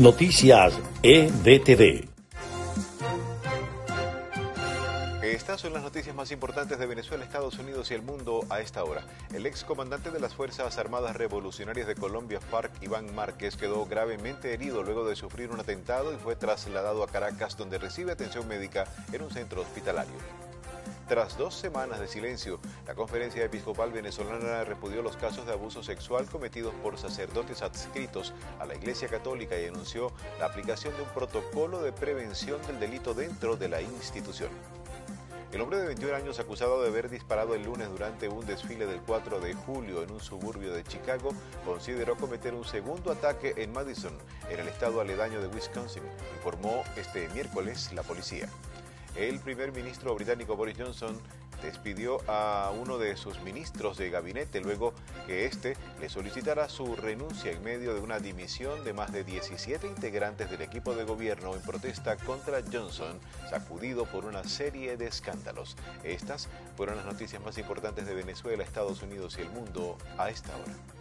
Noticias EDTV. Estas son las noticias más importantes de Venezuela, Estados Unidos y el mundo a esta hora. El ex comandante de las Fuerzas Armadas Revolucionarias de Colombia, FARC, Iván Márquez, quedó gravemente herido luego de sufrir un atentado y fue trasladado a Caracas, donde recibe atención médica en un centro hospitalario. Tras dos semanas de silencio, la Conferencia Episcopal Venezolana repudió los casos de abuso sexual cometidos por sacerdotes adscritos a la Iglesia Católica y anunció la aplicación de un protocolo de prevención del delito dentro de la institución. El hombre de 21 años acusado de haber disparado el lunes durante un desfile del 4 de julio en un suburbio de Chicago consideró cometer un segundo ataque en Madison, en el estado aledaño de Wisconsin, informó este miércoles la policía. El primer ministro británico Boris Johnson despidió a uno de sus ministros de gabinete luego que éste le solicitara su renuncia en medio de una dimisión de más de 17 integrantes del equipo de gobierno en protesta contra Johnson, sacudido por una serie de escándalos. Estas fueron las noticias más importantes de Venezuela, Estados Unidos y el mundo a esta hora.